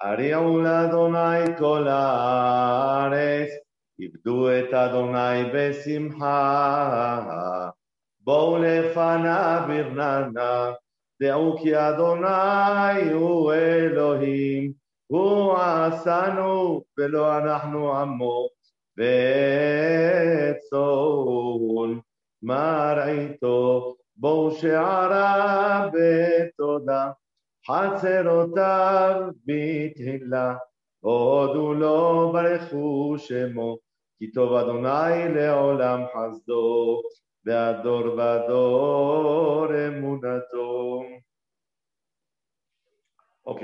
הריעו לאדוני כל הארץ, עבדו את אדוני בשמחה. בואו לפניו ברננה, דעו כי אדוני הוא אלוהים, הוא עשנו ולא אנחנו עמו, וצאן מרעיתו, בואו שערה בתודה. חצרותיו בתהילה, הודו לו ברכו שמו, כי טוב אדוני לעולם חסדו, והדור ודור אמונתו. Ok.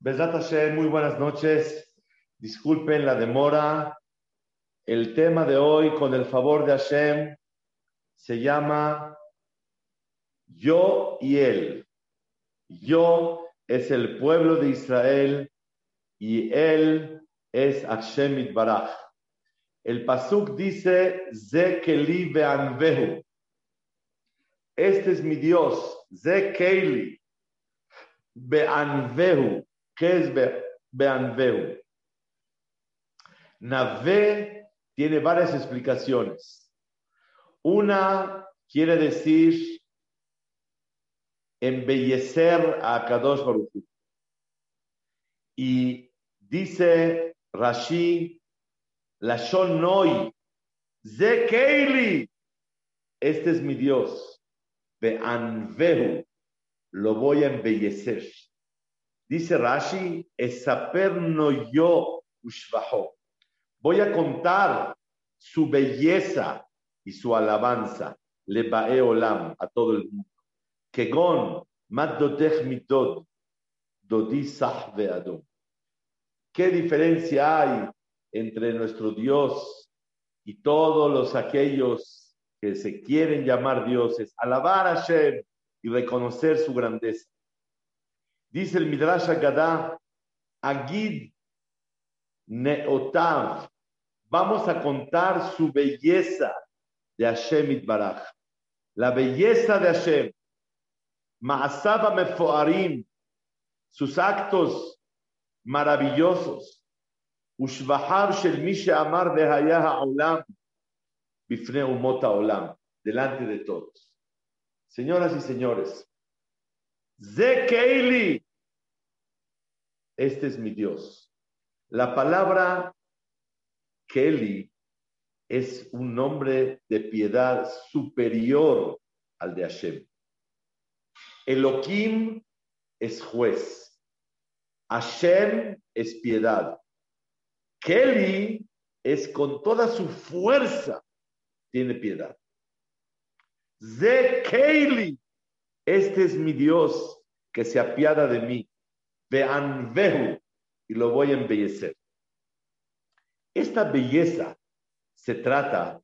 Besat Hashem, muy buenas noches. Disculpen la demora. El tema de hoy, con el favor de Hashem, se llama Yo y Él. Yo es el pueblo de Israel y él es Hashem Baraj. El pasuk dice Zekeli Beanvehu. Este es mi Dios, Zekeli Beanvehu. ¿Qué es Beanvehu? Nave tiene varias explicaciones. Una quiere decir embellecer a Kadosh Baruch. Y dice Rashi, la Shonoi, Zekeili, este es mi Dios, Beanvehu, lo voy a embellecer. Dice Rashi, Esaper no yo ushvaho. Voy a contar su belleza y su alabanza, le bae olam, a todo el mundo. כגון מדותך מידות, דודי סח ואדום. ¿Qué diferencia hay entre nuestro Dios y todos los aquellos que se quieren llamar dioses? Alabar a Hashem y reconocer su grandeza. Dice el Midrash Agadá, Agid Neotav, vamos a contar su belleza de Hashem Itbaraj. La belleza de Hashem. Maasaba Mefoarim, sus actos maravillosos. Ushvahar Shel Misha Amar Behayah Olam, Bifne Umota Olam, delante de todos. Señoras y señores, Zekeili, este es mi Dios. La palabra Keli es un nombre de piedad superior al de Hashem. Elohim es juez. Hashem es piedad. Kelly es con toda su fuerza, tiene piedad. Ze Kelly, este es mi Dios que se apiada de mí. Veanvehu, y lo voy a embellecer. Esta belleza se trata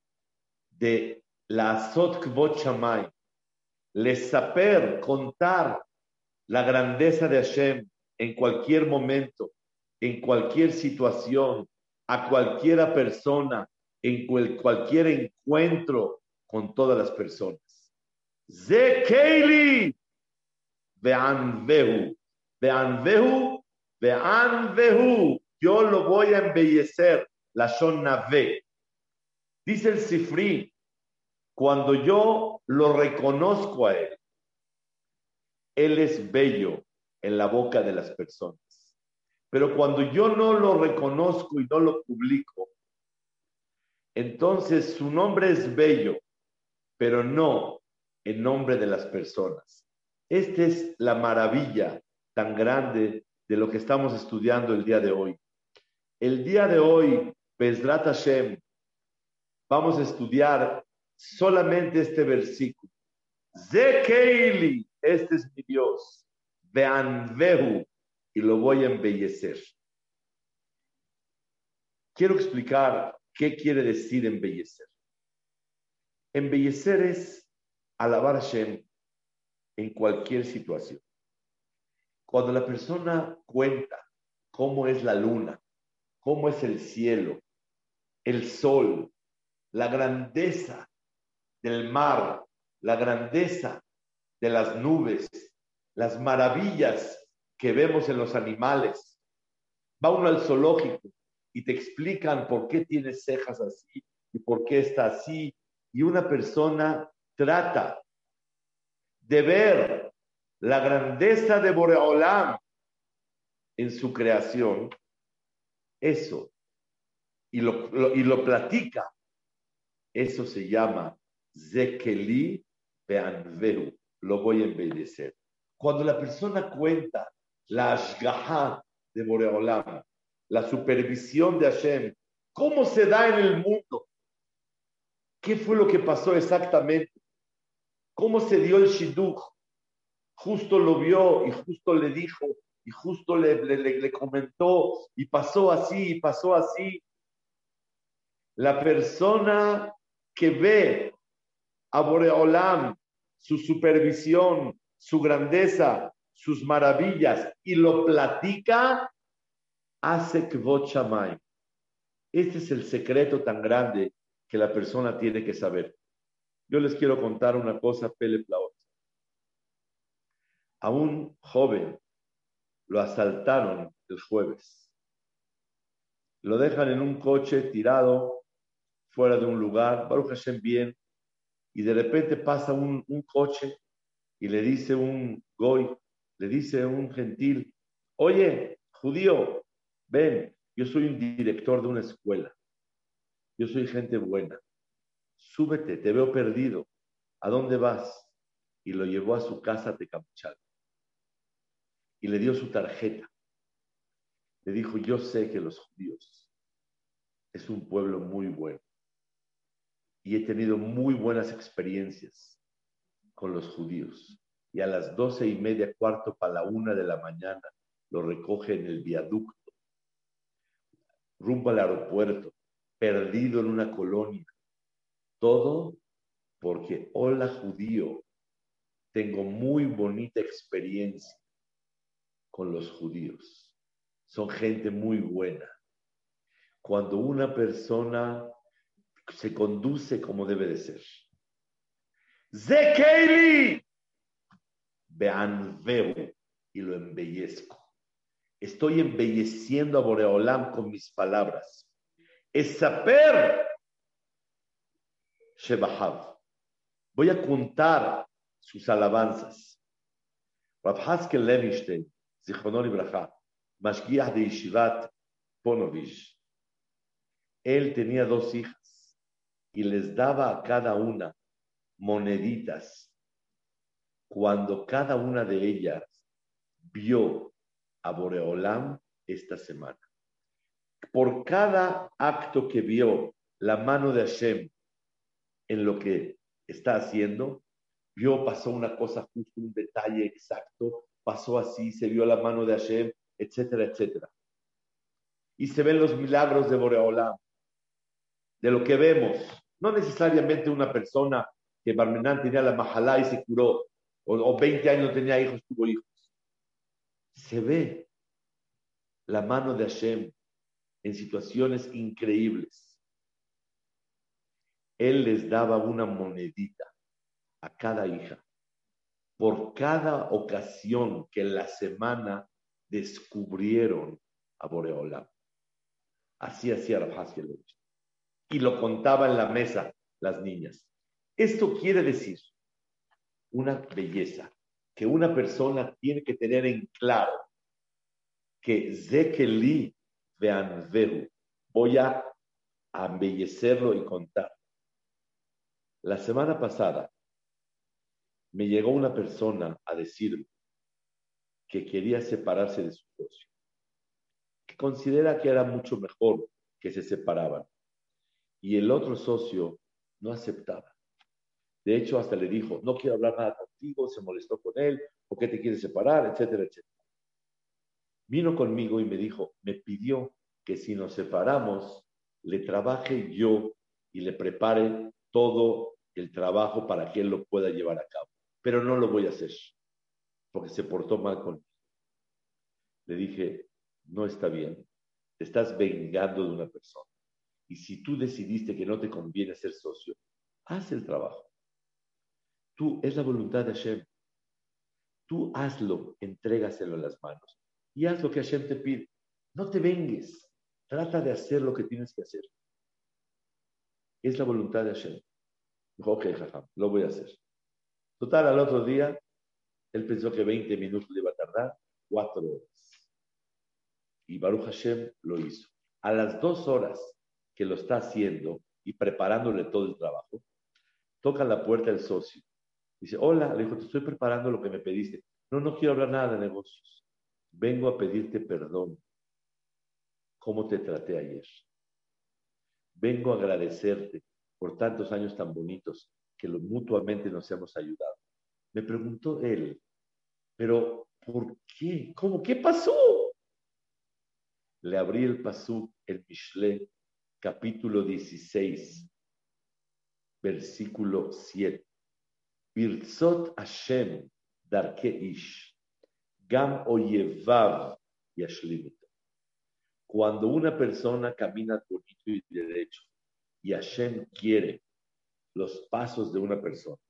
de la Azot Kvot Shamay, les saber contar la grandeza de Hashem en cualquier momento, en cualquier situación, a cualquiera persona, en cualquier encuentro con todas las personas. Zekeili, veanvehu, veanvehu, veanvehu, yo lo voy a embellecer, la ve. Dice el Sifri, cuando yo lo reconozco a Él, Él es bello en la boca de las personas. Pero cuando yo no lo reconozco y no lo publico, entonces su nombre es bello, pero no en nombre de las personas. Esta es la maravilla tan grande de lo que estamos estudiando el día de hoy. El día de hoy, Bezrat Hashem, vamos a estudiar solamente este versículo. Zekeili, este es mi Dios. Veanvehu, y lo voy a embellecer. Quiero explicar qué quiere decir embellecer. Embellecer es alabar a Hashem en cualquier situación. Cuando la persona cuenta cómo es la luna, cómo es el cielo, el sol, la grandeza del mar, la grandeza de las nubes, las maravillas que vemos en los animales. Va uno al zoológico y te explican por qué tiene cejas así y por qué está así. Y una persona trata de ver la grandeza de Boreolam en su creación, eso, y lo, y lo platica, eso se llama Zekeli Beanveru, lo voy a embellecer. Cuando la persona cuenta la Ashgaha de Boreolam, la supervisión de Hashem, cómo se da en el mundo, qué fue lo que pasó exactamente, cómo se dio el Shidduch, justo lo vio y justo le dijo y justo le, le, comentó y pasó así y pasó así. La persona que ve a Boreolam, su supervisión, su grandeza, sus maravillas y lo platica, hace que Shamay. Este es el secreto tan grande que la persona tiene que saber. Yo les quiero contar una cosa, Pele A un joven lo asaltaron el jueves. Lo dejan en un coche tirado fuera de un lugar, Baruch Hashem bien, y de repente pasa un, coche y le dice un goy, le dice un gentil, oye, judío, ven, yo soy un director de una escuela, yo soy gente buena, súbete, te veo perdido, ¿a dónde vas? Y lo llevó a su casa de Capuchal y le dio su tarjeta. Le dijo, yo sé que los judíos es un pueblo muy bueno y he tenido muy buenas experiencias con los judíos. Y a las doce y media, cuarto para la una de la mañana, lo recoge en el viaducto, rumbo al aeropuerto, perdido en una colonia. Todo porque, hola judío, tengo muy bonita experiencia con los judíos. Son gente muy buena. Cuando una persona se conduce como debe de ser. Zekeili, vean, veo y lo embellezco. Estoy embelleciendo a Boreolam con mis palabras. Es saber Shebahav. Voy a contar sus alabanzas. Rav Haskel Levinstein Zichrono Braja, Mashgiach de Yeshivat Ponovich. Él tenía dos hijas y les daba a cada una moneditas cuando cada una de ellas vio a Boreolam esta semana. Por cada acto que vio la mano de Hashem en lo que está haciendo, vio, pasó una cosa justo, un detalle exacto, pasó así, se vio la mano de Hashem, etcétera, etcétera. Y se ven los milagros de Boreolam, de lo que vemos. No necesariamente una persona que Barmenán tenía la mahalá y se curó, o, 20 años tenía hijos, tuvo hijos. Se ve la mano de Hashem en situaciones increíbles. Él les daba una monedita a cada hija por cada ocasión que en la semana descubrieron a Boreola. Así hacía Rabhaskell Y lo contaba en la mesa las niñas. Esto quiere decir una belleza que una persona tiene que tener en claro que Zekeli vean voy a embellecerlo y contar. La semana pasada me llegó una persona a decirme que quería separarse de su socio, que considera que era mucho mejor que se separaban. Y el otro socio no aceptaba. De hecho, hasta le dijo, no quiero hablar nada contigo, se molestó con él, ¿por qué te quieres separar? Etcétera, etcétera. Vino conmigo y me dijo, me pidió que si nos separamos, le trabaje yo y le prepare todo el trabajo para que él lo pueda llevar a cabo pero no lo voy a hacer porque se portó mal conmigo. Le dije, no está bien, te estás vengando de una persona. Y si tú decidiste que no te conviene ser socio, haz el trabajo. Tú, es la voluntad de Hashem. Tú hazlo, entrégaselo en las manos y haz lo que Hashem te pide. No te vengues, trata de hacer lo que tienes que hacer. Es la voluntad de Hashem. Dijo, ok, jajam, lo voy a hacer. Total, al otro día, él pensó que 20 minutos le iba a tardar, cuatro horas. Y Baruch Hashem lo hizo. A las dos horas que lo está haciendo y preparándole todo el trabajo, toca la puerta el socio. Dice, hola, le dijo, te estoy preparando lo que me pediste. No, no quiero hablar nada de negocios. Vengo a pedirte perdón. ¿Cómo te traté ayer? Vengo a agradecerte por tantos años tan bonitos que mutuamente nos hemos ayudado. Me preguntó él, pero ¿por qué? ¿Cómo? ¿Qué pasó? Le abrí el pasú, el Mishle, capítulo 16, versículo 7. Birzot Hashem darke ish, gam oyevav yashlimito. Cuando una persona camina bonito y derecho y Hashem quiere los pasos de una persona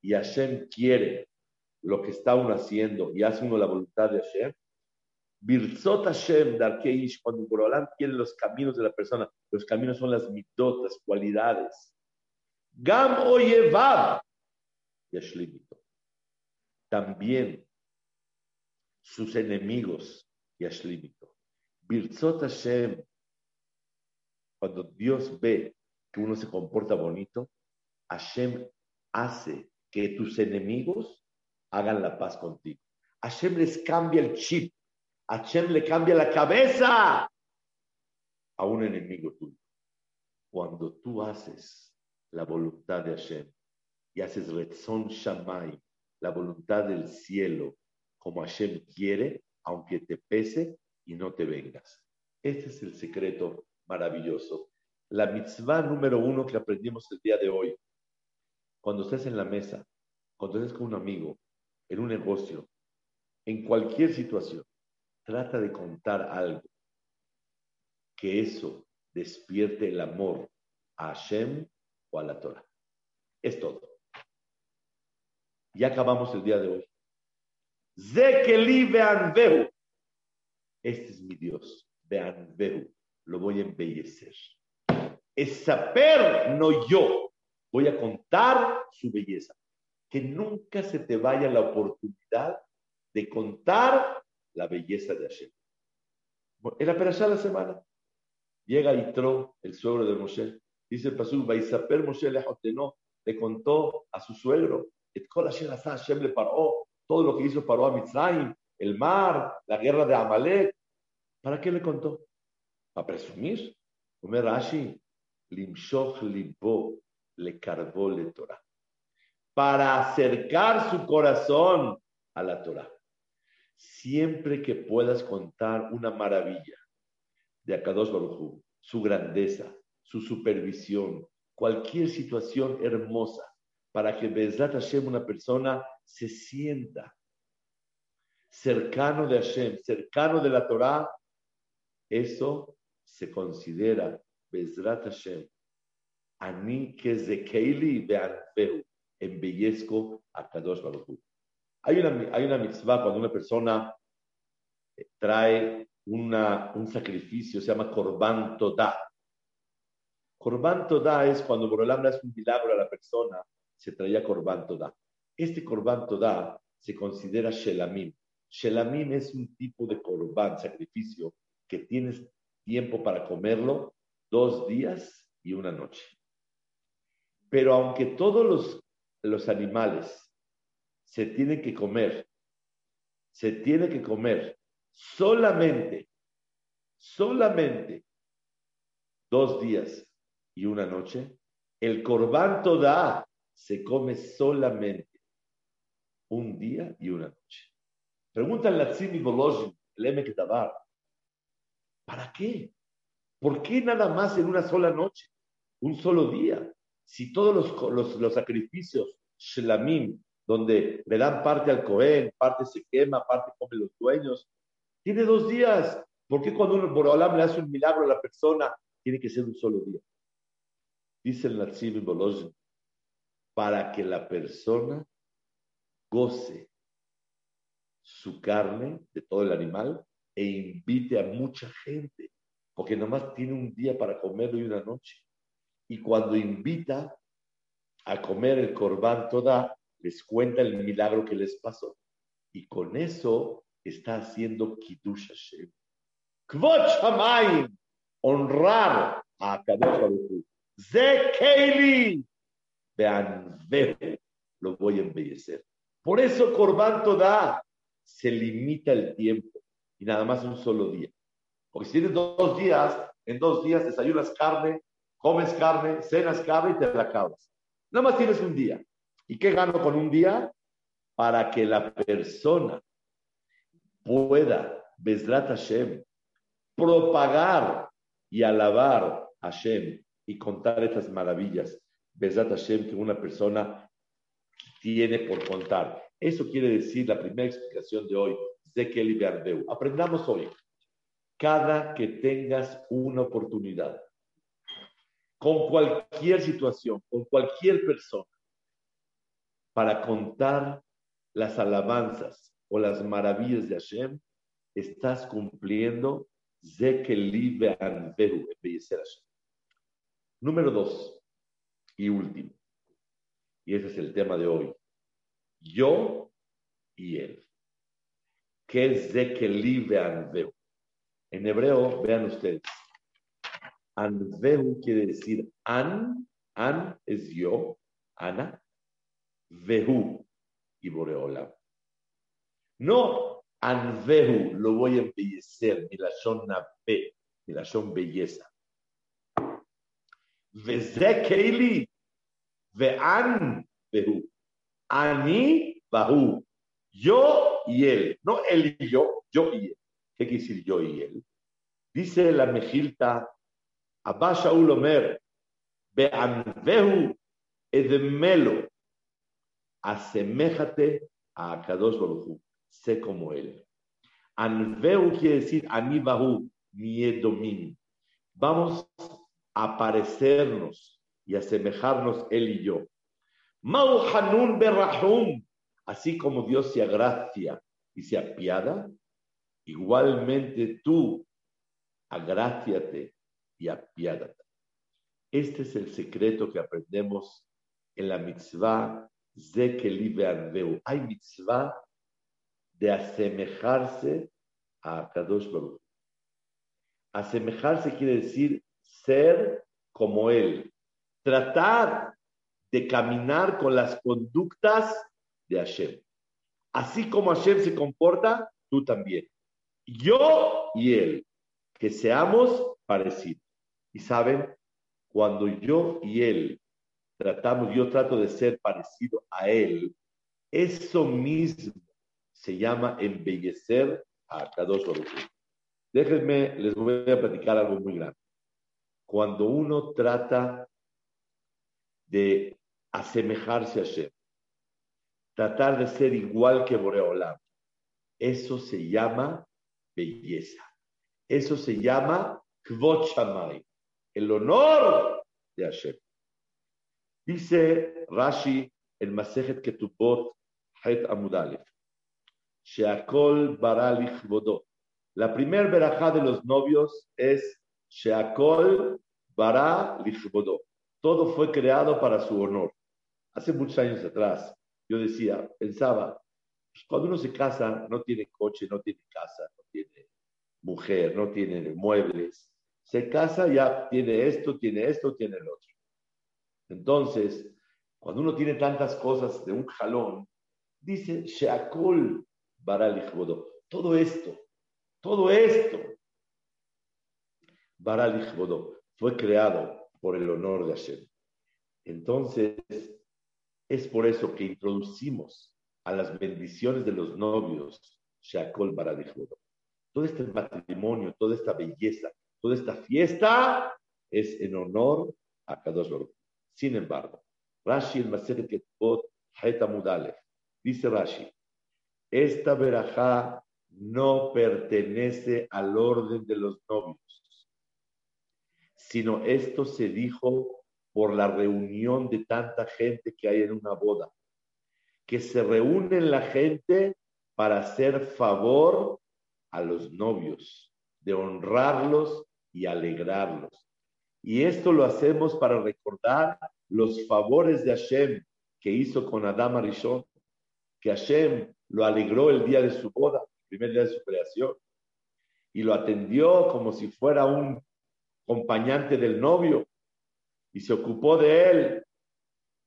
y Hashem quiere lo que está uno haciendo y hace uno la voluntad de Hashem, Birzot Hashem, Darkeish, cuando Borolam quiere los caminos de la persona, los caminos son las mitot, las cualidades. Gam Oyevav, Yashlimito. También sus enemigos, Yashlimito. Birzot Hashem, cuando Dios ve que uno se comporta bonito, Hashem hace que tus enemigos hagan la paz contigo. Hashem les cambia el chip. Hashem le cambia la cabeza a un enemigo tuyo. Cuando tú haces la voluntad de Hashem y haces Retzon Shamay, la voluntad del cielo, como Hashem quiere, aunque te pese y no te vengas. Este es el secreto maravilloso. La mitzvah número uno que aprendimos el día de hoy cuando estés en la mesa, cuando estés con un amigo, en un negocio, en cualquier situación, trata de contar algo que eso despierte el amor a Hashem o a la Torah. Es todo. Ya acabamos el día de hoy. Este es mi Dios. vehu. Lo voy a embellecer. Es saber, no yo voy a contar su belleza. Que nunca se te vaya la oportunidad de contar la belleza de Hashem. En la perashá de la semana, llega Itro, el suegro de Moshe, dice el Pasú, Baisaper Moshe le le contó a su suegro, Hashem le paró, todo lo que hizo paró a Mitzrayim, el mar, la guerra de Amalek. ¿Para qué le contó? Para presumir. Omer Rashi, Limshoch Libo, le cargó le Torah, para acercar su corazón a la Torah. Siempre que puedas contar una maravilla de Akadosh Baruj su grandeza, su supervisión, cualquier situación hermosa, para que Bezrat Hashem, una persona, se sienta cercano de Hashem, cercano de la Torah, eso se considera Bezrat Hashem. Ani que Keili embellezco a Kadosh Hay una, hay una mitzvah cuando una persona eh, trae una, un sacrificio, se llama Korban Todah. Korban Todah es cuando Borolam hace un milagro a la persona, se traía Korban Todah. Este Korban Todah se considera Shelamim. Shelamim es un tipo de Korban, sacrificio, que tienes tiempo para comerlo dos días y una noche. Pero aunque todos los, los animales se tienen que comer, se tiene que comer solamente, solamente dos días y una noche, el corbán toda se come solamente un día y una noche. Pregúntale a Tzimi Bolojin, el ¿para qué? ¿Por qué nada más en una sola noche? Un solo día si todos los, sacrificios, shlamim, donde le dan parte al Cohen, parte se quema, parte come los dueños, tiene dos días. ¿Por qué cuando uno, Borolam le hace un milagro a la persona, tiene que ser un solo día? Dice el Natsib Bolojin, para que la persona goce su carne de todo el animal e invite a mucha gente, porque nomás tiene un día para comerlo y una noche. Y cuando invita a comer el corbán toda, les cuenta el milagro que les pasó. Y con eso está haciendo Kiddush Hashem. Kvot Shamayim, honrar a Kadosh Baruch Ze Keili, lo voy a embellecer. Por eso Corbán Toda se limita el tiempo y nada más un solo día. Porque si tienes dos días, en dos días desayunas carne, comes carne, cenas carne y te la acabas. Nada más tienes un día. ¿Y qué gano con un día? Para que la persona pueda, Besrat Hashem, propagar y alabar a Hashem y contar estas maravillas, Besrat Hashem, que una persona tiene por contar. Eso quiere decir la primera explicación de hoy, Zekeli Beardeu. Aprendamos hoy, cada que tengas una oportunidad, con cualquier situación, con cualquier persona, para contar las alabanzas o las maravillas de Hashem, estás cumpliendo. Número dos y último. Y ese es el tema de hoy. Yo y él. ¿Qué es anveu? En hebreo, vean ustedes. Anveu quiere decir an, an es yo, ana, vehu y boreola. No anvehu lo voy a embellecer, ni la son nabe, ni la son belleza. Veze keili, Vean Behu. Ani Bahu. Yo y él. No él y yo, yo y él. ¿Qué quiere decir yo y él? Dice la Mejilta, Abba Shaul Omer, Vean Behu Edmelo. Aseméjate a Kadosh Baruchu. Sé como él. Anveu quiere decir Ani Bahu, mi Vamos a parecernos y asemejarnos él y yo. Hanun berrahum, así como Dios se agracia y se apiada, igualmente tú agráciate y apiádate. Este es el secreto que aprendemos en la mitzvah Hay mitzvah de asemejarse a Kadosh Baruch. Asemejarse quiere decir ser como Él tratar de caminar con las conductas de Hashem. Así como Hashem se comporta, tú también. Yo y él, que seamos parecidos. Y saben, cuando yo y él tratamos, yo trato de ser parecido a él, eso mismo se llama embellecer a Kadosh Baruch. Déjenme, les voy a platicar algo muy grande. Cuando uno trata de asemejarse a Hashem, tratar de ser igual que Boreolam. Eso se llama belleza. Eso se llama Kvot el honor de Hashem. Dice Rashi en Masejet Ketubot Het Amudalef, Sheakol Barali Chvodo. La primer verajá de los novios es Sheakol Bara Lichvodo todo fue creado para su honor. Hace muchos años atrás, yo decía, pensaba, pues, cuando uno se casa, no tiene coche, no tiene casa, no tiene mujer, no tiene muebles. Se casa, ya tiene esto, tiene esto, tiene el otro. Entonces, cuando uno tiene tantas cosas de un jalón, dice, Sheakol Baralichbodo. Todo esto, todo esto, Baralichbodo, fue creado por el honor de Hashem. Entonces, es por eso que introducimos a las bendiciones de los novios, Shakol Baradijodo. Todo este matrimonio, toda esta belleza, toda esta fiesta es en honor a Kadosh Baruch. Sin embargo, Rashi el Maseret Ketbot Mudale, dice Rashi, esta verajá no pertenece al orden de los novios sino esto se dijo por la reunión de tanta gente que hay en una boda, que se reúne la gente para hacer favor a los novios, de honrarlos y alegrarlos. Y esto lo hacemos para recordar los favores de Hashem que hizo con Adam Arishon, que Hashem lo alegró el día de su boda, el primer día de su creación, y lo atendió como si fuera un acompañante del novio, y se ocupó de él.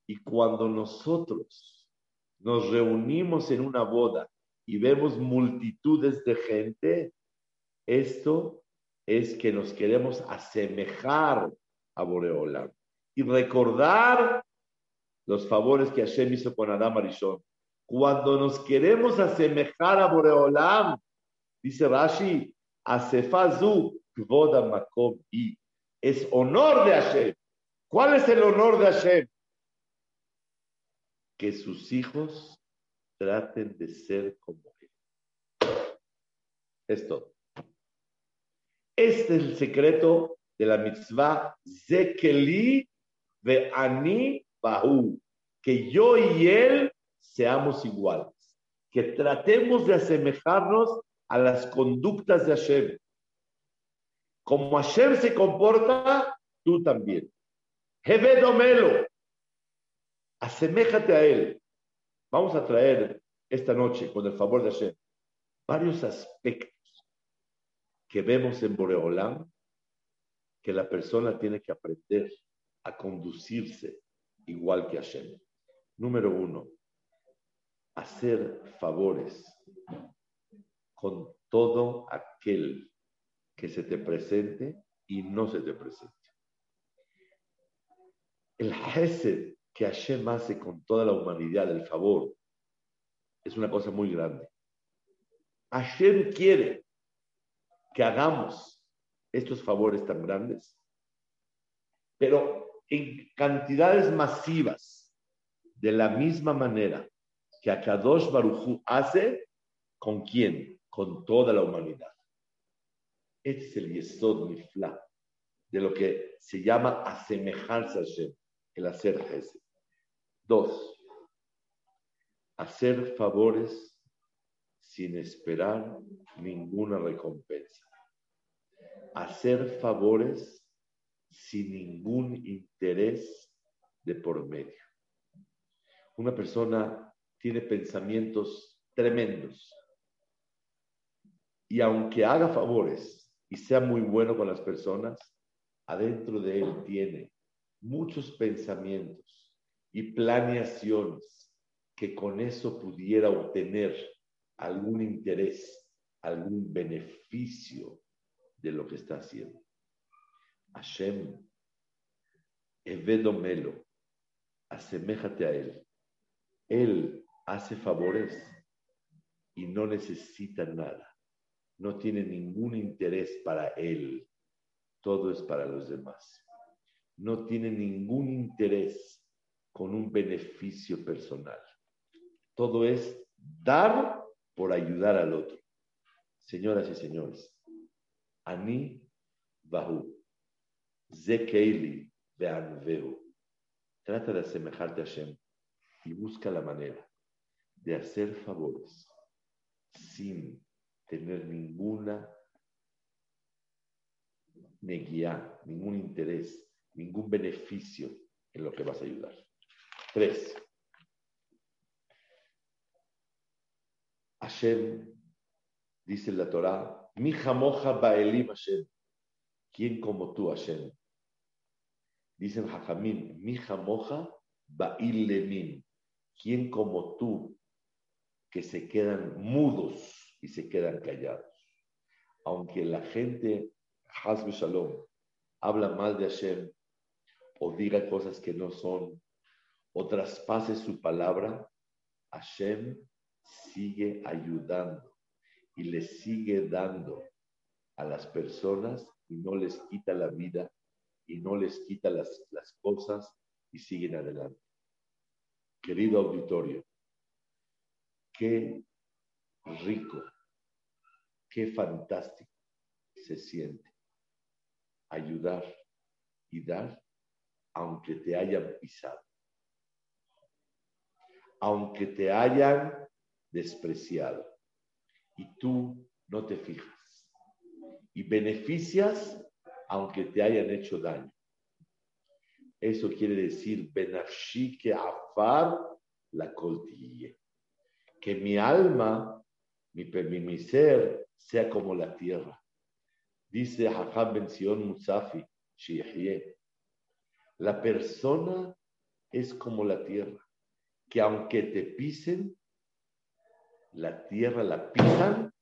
Y cuando nosotros nos reunimos en una boda y vemos multitudes de gente, esto es que nos queremos asemejar a Boreolam y recordar los favores que Hashem hizo con Adam Arishon. Cuando nos queremos asemejar a Boreolam, dice Rashi, Asefazu Kvoda Makom y es honor de Hashem. ¿Cuál es el honor de Hashem? Que sus hijos traten de ser como él. Es todo. Este es el secreto de la mitzvah Zekeli ve Ani Bahu. Que yo y él seamos iguales. Que tratemos de asemejarnos a las conductas de Hashem. Como Hashem se comporta, tú también. Hevedomelo. Aseméjate a él. Vamos a traer esta noche, con el favor de Hashem, varios aspectos que vemos en Boreolam que la persona tiene que aprender a conducirse igual que Hashem. Número uno, hacer favores con todo aquel que se te presente y no se te presente. El Hesed que Hashem hace con toda la humanidad, el favor, es una cosa muy grande. Hashem quiere que hagamos estos favores tan grandes, pero en cantidades masivas, de la misma manera que Akadosh Baruchu hace, ¿con quién? Con toda la humanidad. Este es el Yesod Mifla, de lo que se llama asemejarse a Hashem, el hacer Hesed. Dos, hacer favores sin esperar ninguna recompensa. Hacer favores sin ningún interés de por medio. Una persona tiene pensamientos tremendos y aunque haga favores y sea muy bueno con las personas, adentro de él tiene muchos pensamientos y planeaciones que con eso pudiera obtener algún interés, algún beneficio de lo que está haciendo. Hashem, Evedomelo, aseméjate a Él. Él hace favores y no necesita nada. No tiene ningún interés para Él. Todo es para los demás. No tiene ningún interés con un beneficio personal. Todo es dar por ayudar al otro. Señoras y señores, Ani Bahu, Zekeili Beanveu. Trata de asemejarte a Hashem y busca la manera de hacer favores sin tener ninguna neguía, ningún interés, ningún beneficio en lo que vas a ayudar. Tres. Hashem, dice la Torah, mi jamoja baelim Hashem. ¿Quién como tú, Hashem? Dicen Hajamim, mi jamoja ba'ilemim. ¿Quién como tú que se quedan mudos y se quedan callados? Aunque la gente, Hasbe Shalom, habla mal de Hashem o diga cosas que no son o traspase su palabra, Hashem sigue ayudando y le sigue dando a las personas y no les quita la vida y no les quita las, las cosas y siguen adelante. Querido auditorio, qué rico, qué fantástico se siente ayudar y dar aunque te hayan pisado, aunque te hayan despreciado. y tú no te fijas. Y beneficias aunque te hayan hecho daño. Eso quiere decir, benafshi que afar la coltille. Que mi alma, mi, mi, ser, sea como la tierra. Dice Hakam Ben Sion Musafi, La persona es como la tierra, que aunque te pisen, la tierra la pisan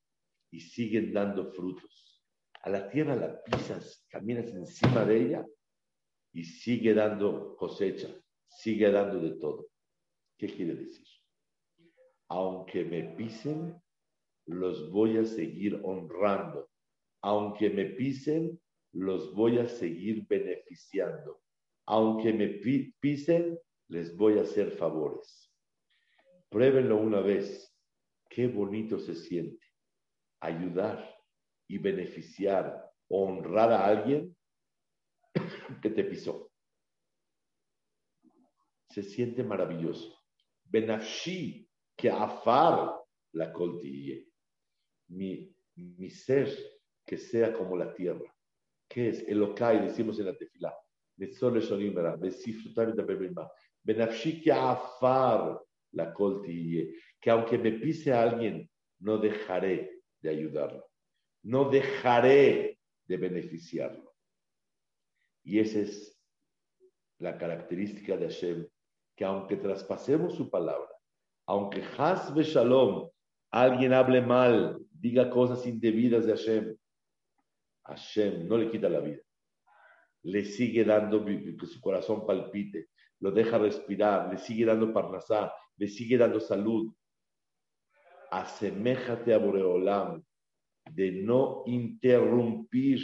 y siguen dando frutos. A la tierra la pisas, caminas encima de ella y sigue dando cosecha, sigue dando de todo. ¿Qué quiere decir? Aunque me pisen, los voy a seguir honrando. Aunque me pisen, los voy a seguir beneficiando. Aunque me pisen, les voy a hacer favores. Pruébenlo una vez. Qué bonito se siente ayudar y beneficiar, honrar a alguien que te pisó. Se siente maravilloso. Benafshi, que afar la coltille. Mi, mi ser que sea como la tierra. ¿Qué es? Elokai, decimos en la tefila. Benafshi que afar la coltille. Que aunque me pise a alguien, no dejaré de ayudarlo. No dejaré de beneficiarlo. Y esa es la característica de Hashem, que aunque traspasemos su palabra, aunque Hasbe Shalom, alguien hable mal, diga cosas indebidas de Hashem, Hashem no le quita la vida. Le sigue dando que su corazón palpite, lo deja respirar, le sigue dando parnasá, le sigue dando salud. Aseméjate a Boreolam de no interrumpir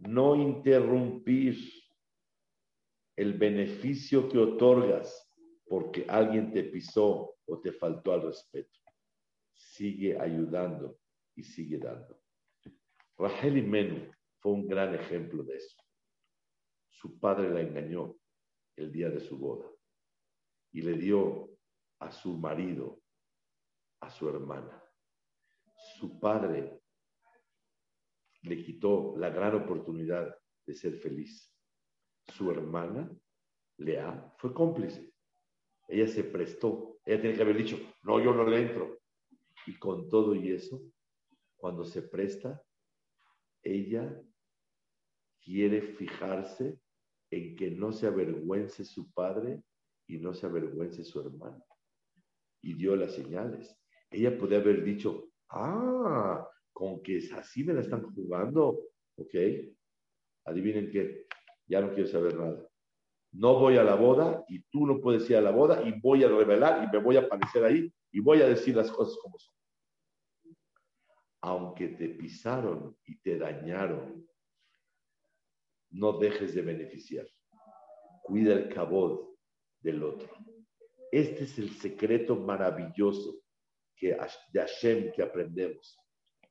no interrumpir el beneficio que otorgas porque alguien te pisó o te faltó al respeto. Sigue ayudando y sigue dando. Rachel Imenu fue un gran ejemplo de eso. Su padre la engañó el día de su boda y le dio a su marido, a su hermana. Su padre le quitó la gran oportunidad de ser feliz. Su hermana, Lea, fue cómplice. Ella se prestó. Ella tiene que haber dicho, no, yo no le entro. Y con todo y eso, cuando se presta, ella quiere fijarse en que no se avergüence su padre y no se avergüence su hermana. Y dio las señales. Ella puede haber dicho, ah, con que así me la están jugando, ¿ok? Adivinen qué, ya no quiero saber nada. No voy a la boda y tú no puedes ir a la boda y voy a revelar y me voy a aparecer ahí y voy a decir las cosas como son. Aunque te pisaron y te dañaron, no dejes de beneficiar. Cuida el cabod del otro. Este es el secreto maravilloso que, de Hashem que aprendemos.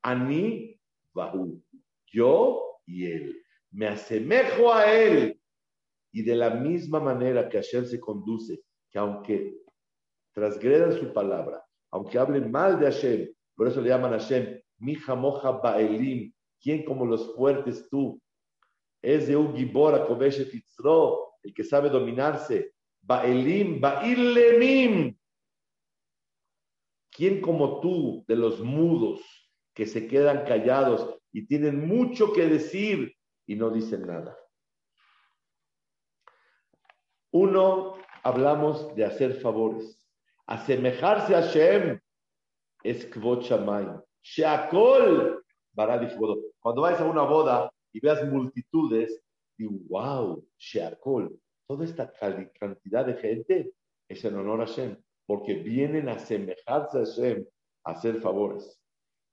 Ani Bahu. Yo y él. Me asemejo a él. Y de la misma manera que Hashem se conduce, que aunque transgredan su palabra, aunque hablen mal de Hashem, por eso le llaman a Hashem, mi moja baelim, ¿quién como los fuertes tú? Es de un gibora el que sabe dominarse, baelim, ba'ilemim. ¿Quién como tú de los mudos? que se quedan callados y tienen mucho que decir y no dicen nada. Uno, hablamos de hacer favores. Asemejarse a Shem es Kvot Sheakol, Cuando vayas a una boda y veas multitudes, digo, wow, Sheakol. Toda esta cantidad de gente es en honor a Shem, porque vienen a asemejarse a Shem, a hacer favores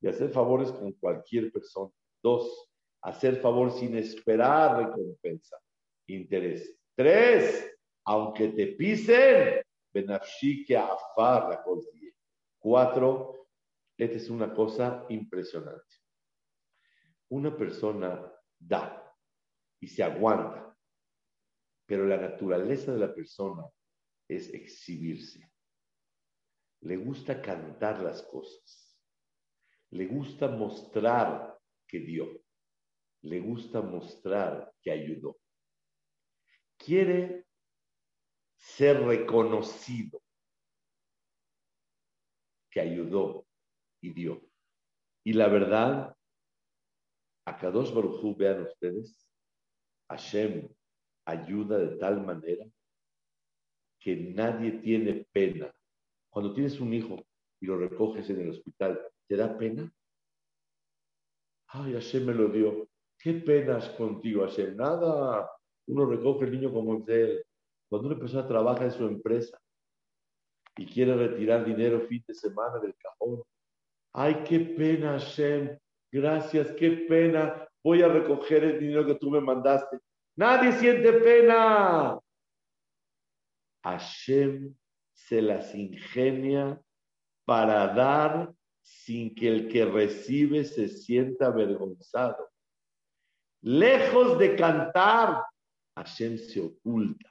y hacer favores con cualquier persona. Dos, hacer favor sin esperar recompensa, interés. Tres, aunque te pisen, benafshi que afar la Cuatro, esta es una cosa impresionante. Una persona da y se aguanta, pero la naturaleza de la persona es exhibirse. Le gusta cantar las cosas Le gusta mostrar que dio. Le gusta mostrar que ayudó. Quiere ser reconocido que ayudó y dio. Y la verdad, a Kadosh Baruj vean ustedes, Hashem ayuda de tal manera que nadie tiene pena. Cuando tienes un hijo y lo recoges en el hospital, ¿te da pena? Ay, Hashem me lo dio. ¿Qué penas contigo, Hashem? Nada. Uno recoge el niño como es él. Cuando una persona trabaja en su empresa y quiere retirar dinero fin de semana del cajón, ay, qué pena, Hashem. Gracias, qué pena. Voy a recoger el dinero que tú me mandaste. Nadie siente pena. Hashem se las ingenia para dar sin que el que recibe se sienta avergonzado. Lejos de cantar, Hashem se oculta.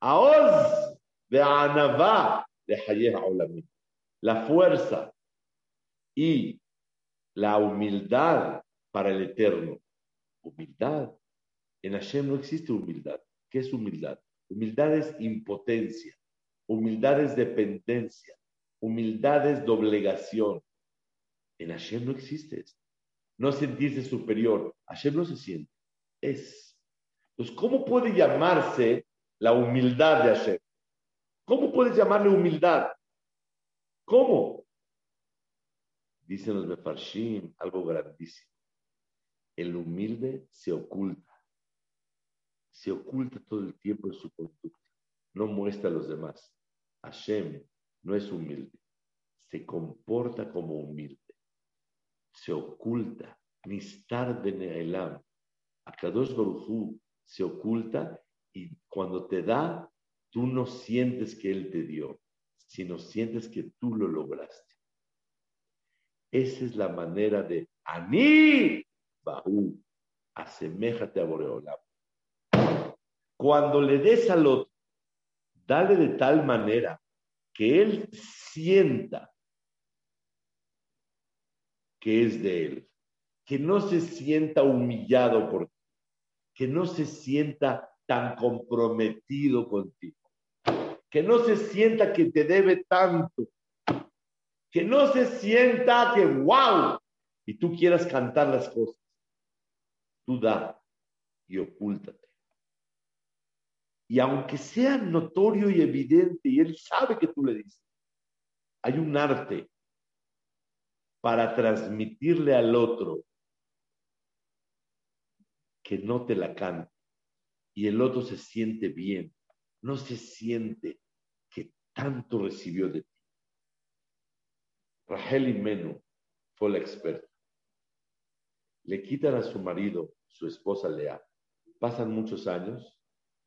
Aoz de Anavá de La fuerza y la humildad para el eterno. Humildad. En Hashem no existe humildad. ¿Qué es humildad? Humildad es impotencia, humildad es dependencia, humildad es doblegación. En Hashem no existe esto. No sentirse superior. Hashem no se siente. Es. Entonces, ¿cómo puede llamarse la humildad de Hashem? ¿Cómo puedes llamarle humildad? ¿Cómo? Dicen los Mefarshim algo grandísimo. El humilde se oculta se oculta todo el tiempo en su conducta, no muestra a los demás. Hashem no es humilde, se comporta como humilde, se oculta, Nistar Beneelam. Akadosh Baruchu se oculta y cuando te da, tú no sientes que Él te dio, sino sientes que tú lo lograste. Esa es la manera de Ani Bahu, aseméjate a Boreolam. Cuando le des al otro, dale de tal manera que él sienta que es de él, que no se sienta humillado por ti, que no se sienta tan comprometido contigo, que no se sienta que te debe tanto, que no se sienta que wow, y tú quieras cantar las cosas. Tú da y ocúltate. Y aunque sea notorio y evidente, y él sabe que tú le dices, hay un arte para transmitirle al otro que no te la cante y el otro se siente bien, no se siente que tanto recibió de ti. Rachel Menú fue la experta. Le quitan a su marido, su esposa Lea. Pasan muchos años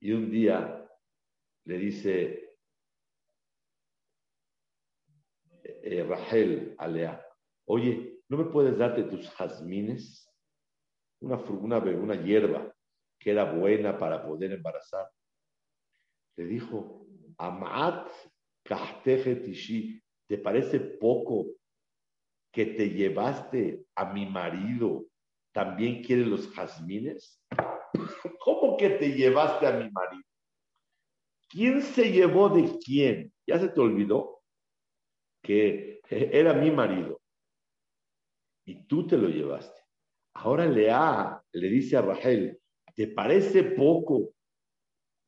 y un día le dice eh, Rahel a Lea, oye, ¿no me puedes darte tus jazmines? Una, una, una hierba que era buena para poder embarazar. Le dijo, Amat ¿te parece poco que te llevaste a mi marido? ¿También quiere los jazmines? ¿Cómo que te llevaste a mi marido? ¿Quién se llevó de quién? ¿Ya se te olvidó? Que era mi marido. Y tú te lo llevaste. Ahora Lea le dice a Rachel, ¿te parece poco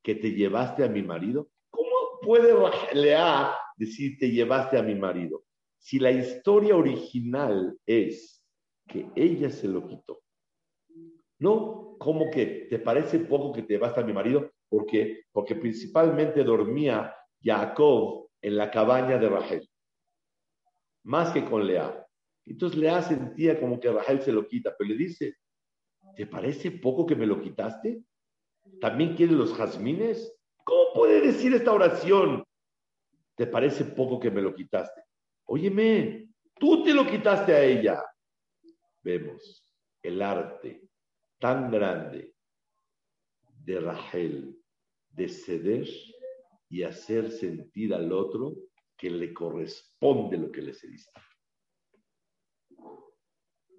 que te llevaste a mi marido? ¿Cómo puede Lea decir te llevaste a mi marido? Si la historia original es que ella se lo quitó. No, como que te parece poco que te basta mi marido, porque porque principalmente dormía Jacob en la cabaña de Rachel, más que con Lea. Entonces Lea sentía como que Rachel se lo quita, pero le dice, ¿te parece poco que me lo quitaste? ¿También quieres los jazmines? ¿Cómo puede decir esta oración? ¿Te parece poco que me lo quitaste? Óyeme, tú te lo quitaste a ella. Vemos el arte tan grande de Rachel de ceder y hacer sentir al otro que le corresponde lo que le cediste.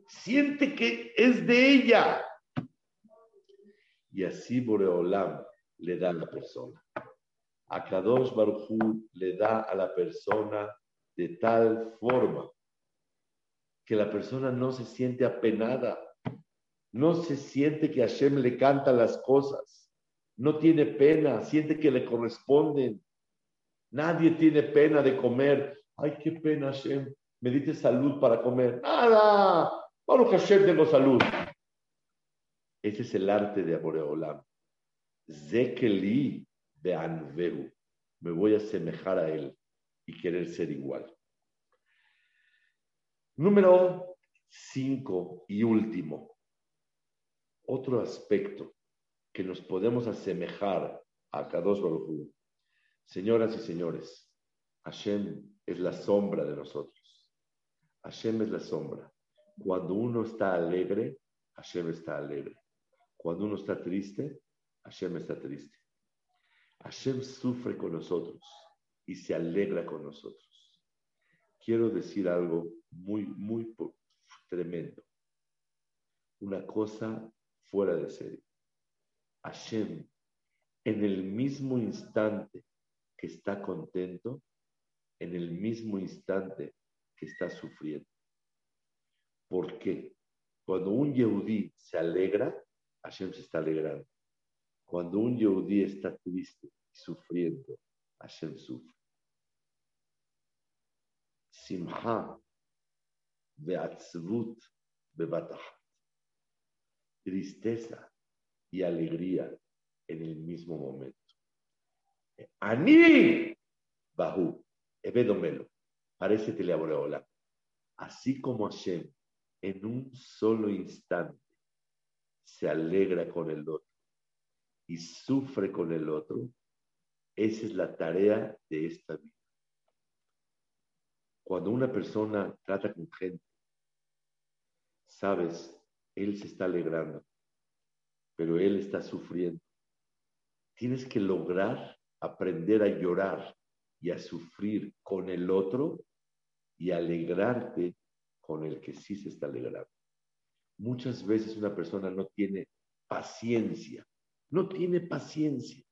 Siente que es de ella. Y así Boreolam le da a la persona. A Kadosh Baruj le da a la persona de tal forma que la persona no se siente apenada, no se siente que Hashem le canta las cosas, no tiene pena, siente que le corresponden. Nadie tiene pena de comer. Ay, qué pena, Hashem. Me diste salud para comer. Nada. Baruch Hashem tengo salud. Ese es el arte de Aboreolam. Zekeli de Anvehu. Me voy a asemejar a él y querer ser igual. Número cinco y último. Otro aspecto que nos podemos asemejar a Kadosh Baruj Señoras y señores, Hashem es la sombra de nosotros. Hashem es la sombra. Cuando uno está alegre, Hashem está alegre. Cuando uno está triste, Hashem está triste. Hashem sufre con nosotros y se alegra con nosotros. Quiero decir algo muy, muy tremendo. Una cosa fuera de serie. Hashem, en el mismo instante que está contento, en el mismo instante que está sufriendo. ¿Por qué? Cuando un Yehudí se alegra, Hashem se está alegrando. Cuando un Yehudí está triste y sufriendo, Hashem sufre. Simha beatzvut bebatahat. Tristeza y alegría en el mismo momento. Ani Bahu, Ebedomelo, parece hola. Así como Hashem en un solo instante se alegra con el otro y sufre con el otro, esa es la tarea de esta vida. Cuando una persona trata con gente, sabes, él se está alegrando, pero él está sufriendo. Tienes que lograr aprender a llorar y a sufrir con el otro y alegrarte con el que sí se está alegrando. Muchas veces una persona no tiene paciencia, no tiene paciencia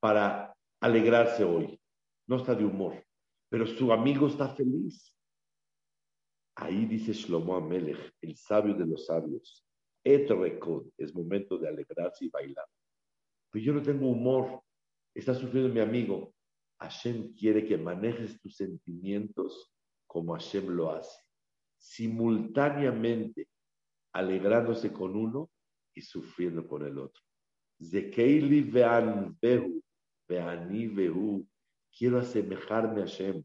para alegrarse hoy, no está de humor, pero su amigo está feliz. Ahí dice Shlomo Amelech, el sabio de los sabios, Et es momento de alegrarse y bailar. Pero yo no tengo humor, está sufriendo mi amigo. Hashem quiere que manejes tus sentimientos como Hashem lo hace, simultáneamente alegrándose con uno y sufriendo con el otro. Zekeili vean behu, veani behu. Quiero asemejarme a Hashem.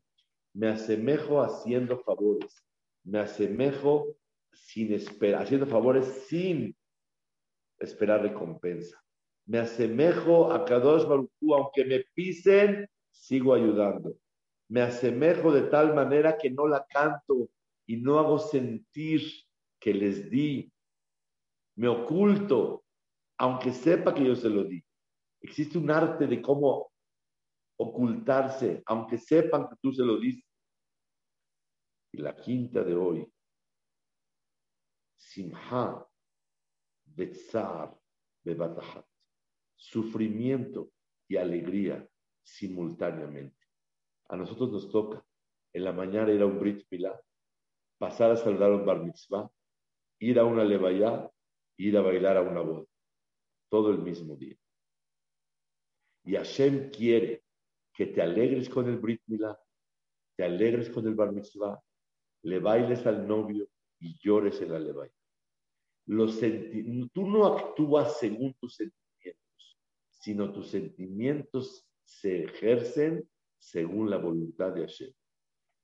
Me asemejo haciendo favores. Me asemejo sin esperar, haciendo favores sin esperar recompensa. Me asemejo a Kadosh Baruch aunque me pisen, sigo ayudando. Me asemejo de tal manera que no la canto y no hago sentir que les di. Me oculto, aunque sepa que yo se lo di. Existe un arte de cómo ocultarse, aunque sepan que tú se lo diste. Y la quinta de hoy, Simha Betzar Bebatahat. Sufrimiento y alegría simultáneamente. A nosotros nos toca en la mañana ir a un Brit Milá, pasar a saludar a un Bar Mitzvah, ir a una Levayá, ir a bailar a una boda. Todo el mismo día. Y Hashem quiere que te alegres con el Brit Milá, te alegres con el Bar Mitzvah, le bailes al novio y llores en la. Los tú no actúas según tus sentimientos, sino tus sentimientos se ejercen según la voluntad de Hashem.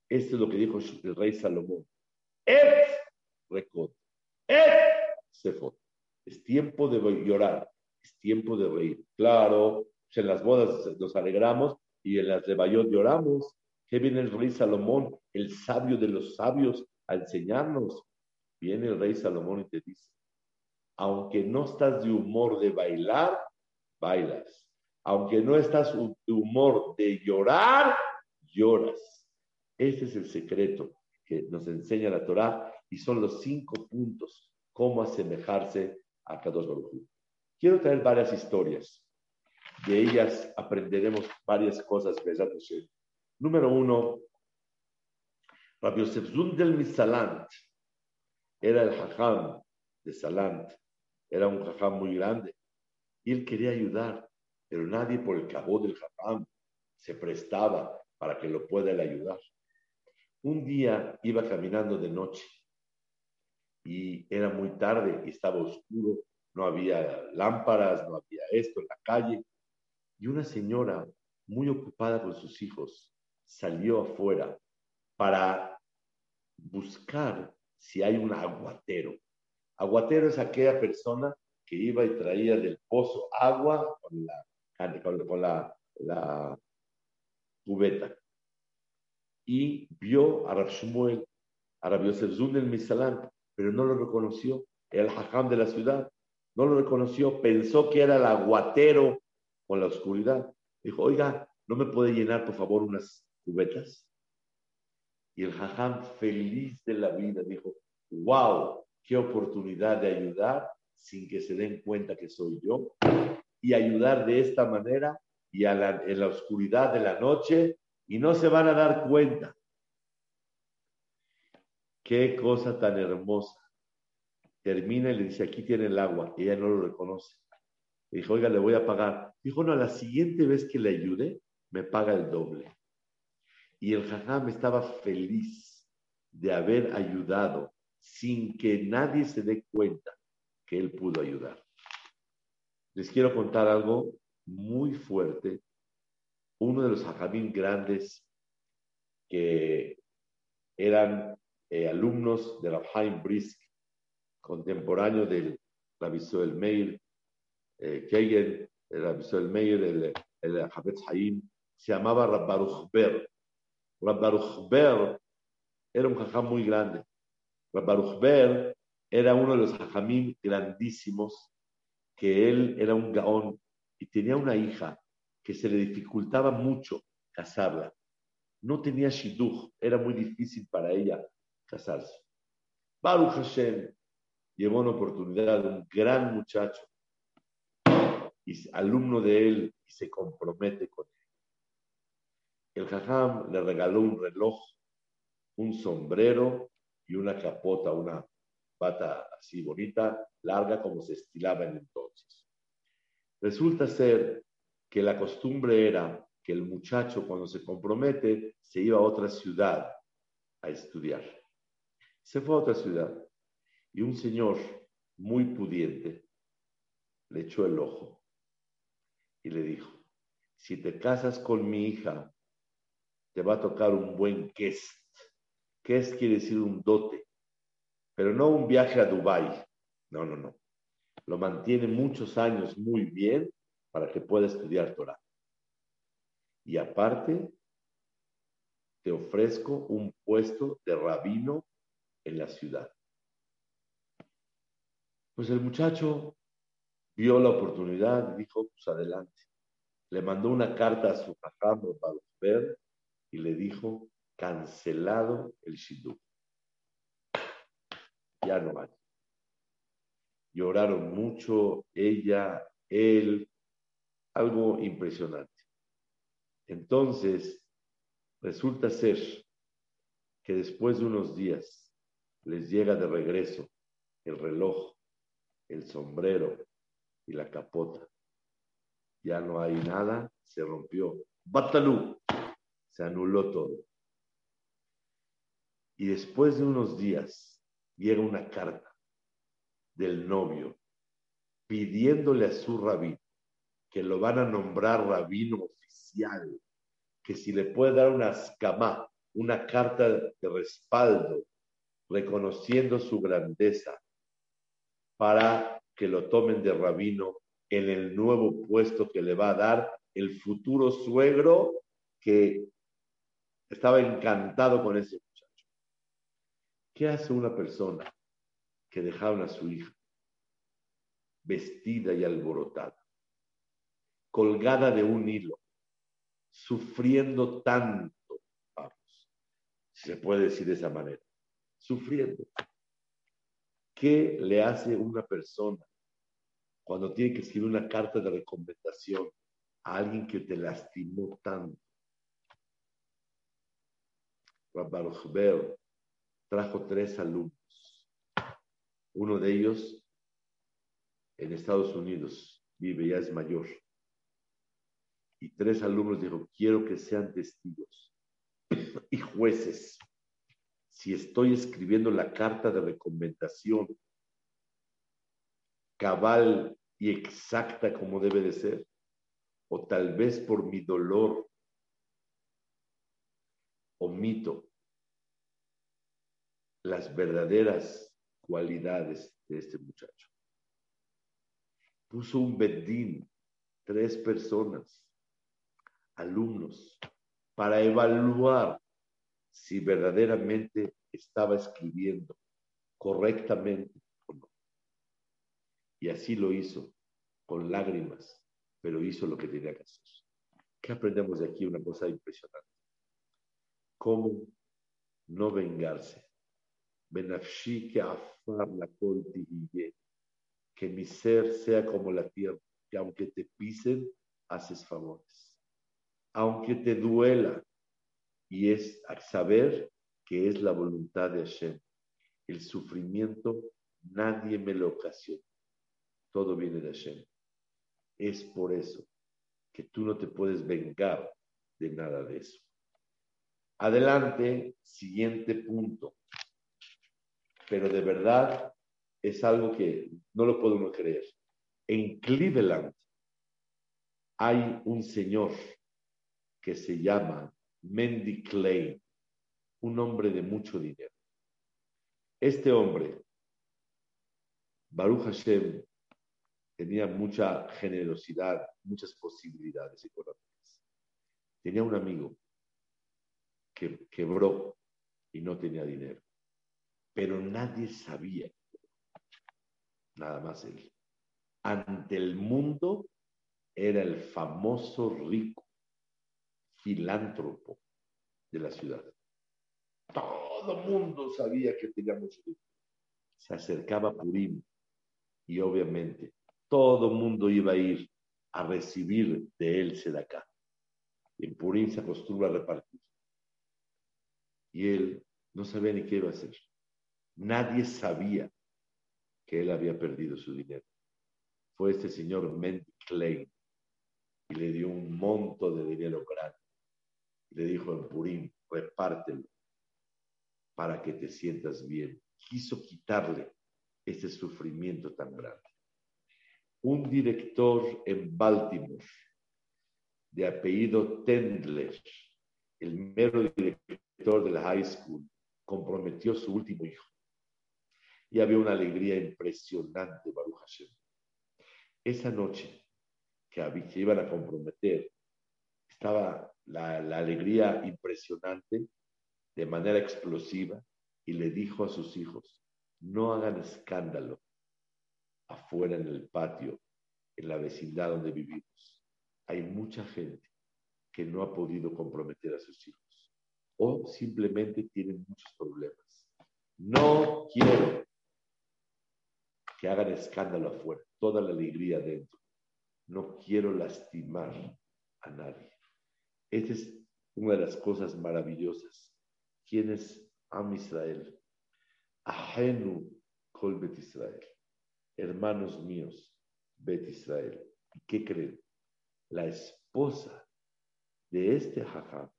Esto es lo que dijo el rey Salomón. Et. Es tiempo de llorar, es tiempo de reír. Claro, en las bodas nos alegramos y en las de Bayot lloramos. ¿Qué viene el rey Salomón, el sabio de los sabios, a enseñarnos? Viene el rey Salomón y te dice, aunque no estás de humor de bailar, bailas. Aunque no estás de humor de llorar, lloras. Ese es el secreto que nos enseña la Torá Y son los cinco puntos cómo asemejarse a Kadosh Baruj Quiero traer varias historias. De ellas aprenderemos varias cosas. Número uno, Rabbi Yosef del Misalant era el hajam de Salant, era un hajam muy grande. Y él quería ayudar, pero nadie por el cabo del hajam se prestaba para que lo pueda ayudar. Un día iba caminando de noche y era muy tarde y estaba oscuro, no había lámparas, no había esto en la calle. Y una señora muy ocupada con sus hijos salió afuera para buscar si hay un aguatero. Aguatero es aquella persona que iba y traía del pozo agua con la, cubeta. Y vio a Rav Shmuel, a Rav Yosef Misalam, pero no lo reconoció. El hajam de la ciudad. No lo reconoció. Pensó que era el aguatero con la oscuridad. Dijo, oiga, ¿no me puede llenar, por favor, unas cubetas? Y el hajam, feliz de la vida, dijo, wow, qué oportunidad de ayudar sin que se den cuenta que soy yo. Y ayudar de esta manera y en la oscuridad de la noche y no se van a dar cuenta. Qué cosa tan hermosa. Termina y le dice, aquí tiene el agua. Ella no lo reconoce. Le dijo, oiga, le voy a pagar. Dijo, no, la siguiente vez que le ayude, me paga el doble. Y el jajam estaba feliz de haber ayudado sin que nadie se dé cuenta que él pudo ayudar. Les quiero contar algo muy fuerte. Uno de los jajamín grandes que eran eh, alumnos de Rabhaim Brisk, contemporáneo del Rabbi Meir, eh, Kegen, el Rabbi Meir, el, el Haim, se llamaba Rabbaruch Ber. Rabbaruch Ber era un jajam muy grande. Rabbaruch Ber era uno de los jajamim grandísimos, que él era un gaón y tenía una hija que se le dificultaba mucho casarla. No tenía shidduch, era muy difícil para ella casarse. Baruch Hashem llevó una oportunidad de un gran muchacho y alumno de él y se compromete con él. El jajam le regaló un reloj, un sombrero y una capota, una bata así bonita, larga como se estilaba en entonces. Resulta ser que la costumbre era que el muchacho cuando se compromete se iba a otra ciudad a estudiar. Se fue a otra ciudad y un señor muy pudiente le echó el ojo y le dijo, si te casas con mi hija, te va a tocar un buen quest. Quest quiere decir un dote, pero no un viaje a Dubái. No, no, no. Lo mantiene muchos años muy bien para que pueda estudiar Torah. Y aparte, te ofrezco un puesto de rabino en la ciudad. Pues el muchacho vio la oportunidad y dijo, pues adelante. Le mandó una carta a su para ver y le dijo, cancelado el shidduch. Ya no hay. Lloraron mucho, ella, él, algo impresionante. Entonces, resulta ser que después de unos días les llega de regreso el reloj, el sombrero y la capota. Ya no hay nada, se rompió. Batalú, se anuló todo. Y después de unos días llega una carta del novio pidiéndole a su rabino que lo van a nombrar rabino oficial, que si le puede dar una escama, una carta de respaldo, reconociendo su grandeza, para que lo tomen de rabino en el nuevo puesto que le va a dar el futuro suegro que estaba encantado con ese muchacho. ¿Qué hace una persona que dejaron a su hija vestida y alborotada, colgada de un hilo, sufriendo tanto, vamos, si se puede decir de esa manera, sufriendo, ¿Qué le hace una persona cuando tiene que escribir una carta de recomendación a alguien que te lastimó tanto? Baruch trajo tres alumnos. Uno de ellos en Estados Unidos vive, ya es mayor. Y tres alumnos dijo, quiero que sean testigos y jueces. Si estoy escribiendo la carta de recomendación cabal y exacta como debe de ser, o tal vez por mi dolor omito las verdaderas cualidades de este muchacho. Puso un bedín, tres personas, alumnos, para evaluar si verdaderamente estaba escribiendo correctamente o no. Y así lo hizo, con lágrimas, pero hizo lo que tenía que hacer. ¿Qué aprendemos de aquí? Una cosa impresionante. Cómo no vengarse Benafshi que afar la que mi ser sea como la tierra, que aunque te pisen, haces favores. Aunque te duela, y es saber que es la voluntad de Hashem. El sufrimiento nadie me lo ocasiona. Todo viene de Hashem. Es por eso que tú no te puedes vengar de nada de eso. Adelante, siguiente punto pero de verdad es algo que no lo puedo creer. En Cleveland hay un señor que se llama Mendy Clay, un hombre de mucho dinero. Este hombre, Baruch Hashem, tenía mucha generosidad, muchas posibilidades económicas. Tenía un amigo que quebró y no tenía dinero pero nadie sabía, nada más él. Ante el mundo era el famoso rico filántropo de la ciudad. Todo mundo sabía que tenía mucho dinero. Se acercaba Purim y obviamente todo mundo iba a ir a recibir de él acá. En Purim se acostumbra a repartir. Y él no sabía ni qué iba a hacer. Nadie sabía que él había perdido su dinero. Fue este señor Mendy Klein y le dio un monto de dinero grande. Le dijo en Purim, repártelo para que te sientas bien. Quiso quitarle ese sufrimiento tan grande. Un director en Baltimore de apellido Tendler, el mero director de la high school, comprometió su último hijo y había una alegría impresionante, Baruch Hashem. Esa noche que, iban a comprometer, estaba la alegría impresionante de manera explosiva y le dijo a sus hijos, no hagan escándalo afuera en el patio, en la vecindad donde vivimos. Hay mucha gente que no ha podido comprometer a sus hijos o simplemente tienen muchos problemas. No quiero que hagan escándalo afuera, toda la alegría dentro. No quiero lastimar a nadie. Esta es una de las cosas maravillosas. ¿Quién es Israel? Ajenu Kol Bet Israel. Hermanos míos, Bet Israel. ¿Y qué creen? La esposa de este Jajam,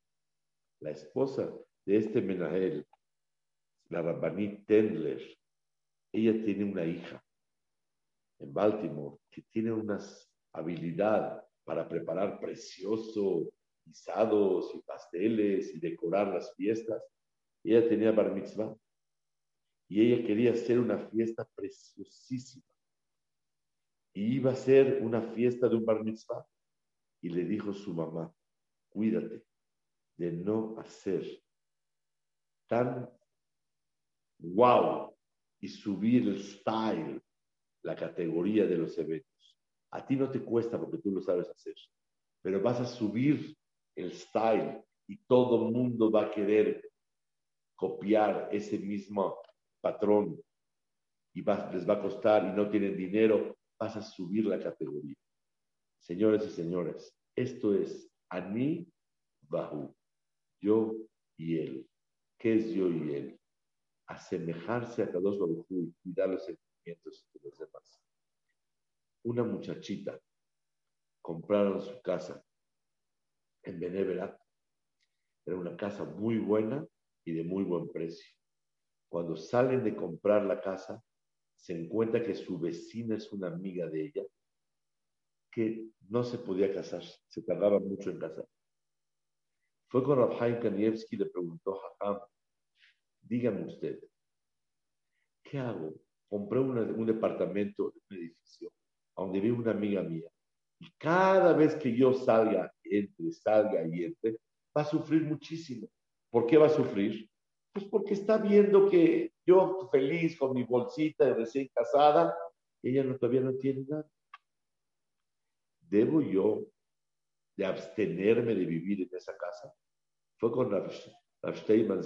la esposa de este Menahel, la Rabbanit Tendler, ella tiene una hija en Baltimore, que tiene una habilidad para preparar preciosos guisados y pasteles y decorar las fiestas. Ella tenía bar mitzvah y ella quería hacer una fiesta preciosísima. Y iba a ser una fiesta de un bar mitzvah. Y le dijo su mamá, cuídate de no hacer tan wow y subir el style la categoría de los eventos. A ti no te cuesta porque tú lo sabes hacer, pero vas a subir el style y todo mundo va a querer copiar ese mismo patrón. y les va a costar y no tienen dinero, vas a subir la categoría. Señores y señores, esto es Ani Bahu, yo y él. ¿Qué es yo y él? Asemejarse a Kadosh Baruj y cuidar los sentimientos de los demás. Una muchachita compraron su casa en Beneverat. Era una casa muy buena y de muy buen precio. Cuando salen de comprar la casa, se encuentra que su vecina es una amiga de ella, que no se podía casar, se tardaba mucho en casar. Fue con Rabhaim Kanievski le preguntó, a dígame usted, ¿qué hago? Compré un departamento, un edificio, donde vive una amiga mía, y cada vez que yo salga, entre, salga y entre, va a sufrir muchísimo. ¿Por qué va a sufrir? Pues porque está viendo que yo feliz con mi bolsita de recién casada, ella no, todavía no tiene nada. ¿Debo yo de abstenerme de vivir en esa casa? Fue con Rav, Rav Steinman,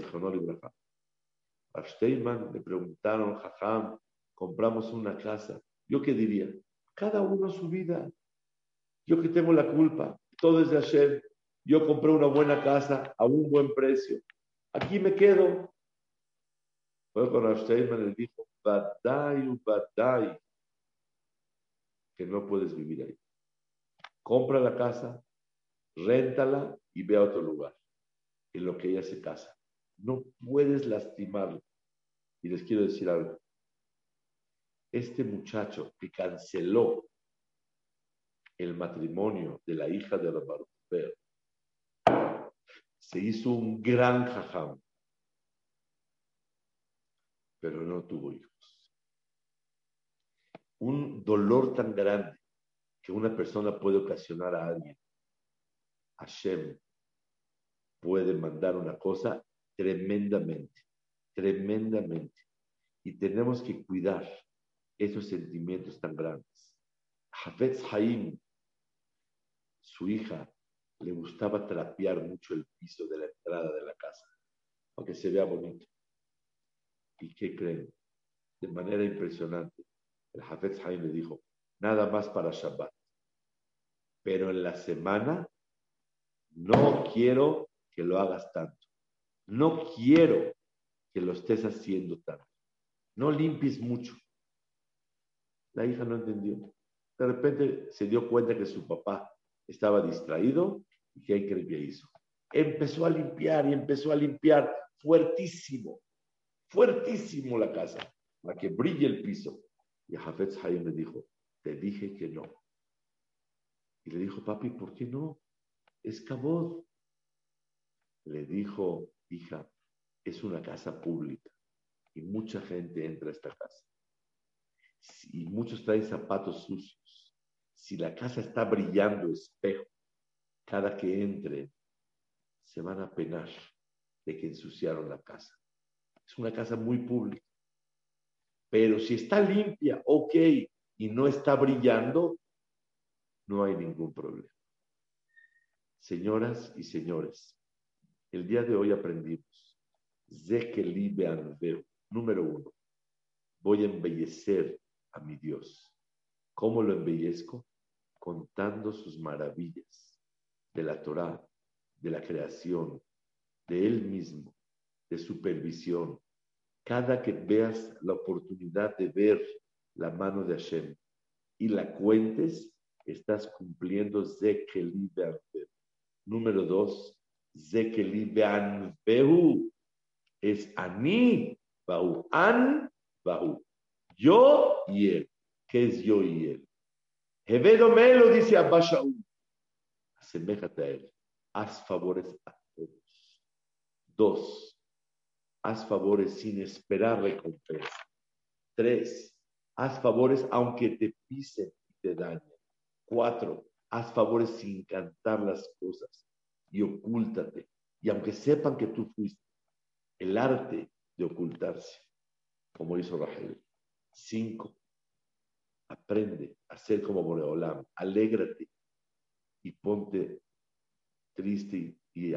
Rav Steinman le preguntaron, jajam, compramos una casa. ¿Yo qué diría? Cada uno su vida. Yo que tengo la culpa. Todo es de Hashem. Yo compré una buena casa a un buen precio aquí me quedo. Fue con Steinman le dijo, Badai, Badai, que no puedes vivir ahí. Compra la casa, réntala y ve a otro lugar, en lo que ella se casa. No puedes lastimarla. Y les quiero decir algo. Este muchacho que canceló el matrimonio de la hija de Roberto se hizo un gran jajam, pero no tuvo hijos. Un dolor tan grande que una persona puede ocasionar a alguien. Hashem puede mandar una cosa tremendamente, tremendamente. Y tenemos que cuidar esos sentimientos tan grandes. Hafez Haim, su hija, le gustaba trapear mucho el piso de la entrada de la casa, para que se vea bonito. ¿Y qué creen? De manera impresionante, el Hafez Haim le dijo, nada más para Shabbat. Pero en la semana no quiero que lo hagas tanto. No quiero que lo estés haciendo tanto. No limpies mucho. La hija no entendió. De repente se dio cuenta que su papá estaba distraído y qué increíble hizo. Empezó a limpiar y empezó a limpiar fuertísimo, fuertísimo la casa, para que brille el piso. Y Jafet Hayim le dijo, te dije que no. Y le dijo, papi, ¿por qué no? Es cabot. Le dijo, hija, es una casa pública y mucha gente entra a esta casa. Y muchos traen zapatos sucios. Si la casa está brillando espejo, cada que entre, se van a penar de que ensuciaron la casa. Es una casa muy pública. Pero si está limpia, ok, y no está brillando, no hay ningún problema. Señoras y señores, el día de hoy aprendimos, número uno, voy a embellecer a mi Dios. ¿Cómo lo embellezco? Contando sus maravillas de la Torah, de la creación, de Él mismo, de supervisión. Cada que veas la oportunidad de ver la mano de Hashem y la cuentes, estás cumpliendo Zekeli Número dos, Zekeli Behu es Ani Bahu, An Bahu. Yo y él. ¿Qué es yo y él? Hevedome lo dice Abba Shaul aseméjate a Él. Haz favores a todos. Dos, haz favores sin esperar recompensa. Tres, haz favores aunque te pisen y te dañen. Cuatro, haz favores sin cantar las cosas y ocúltate. Y aunque sepan que tú fuiste, el arte de ocultarse, como hizo Rachel. Cinco, aprende a ser como Boreolam, alégrate y ponte triste y,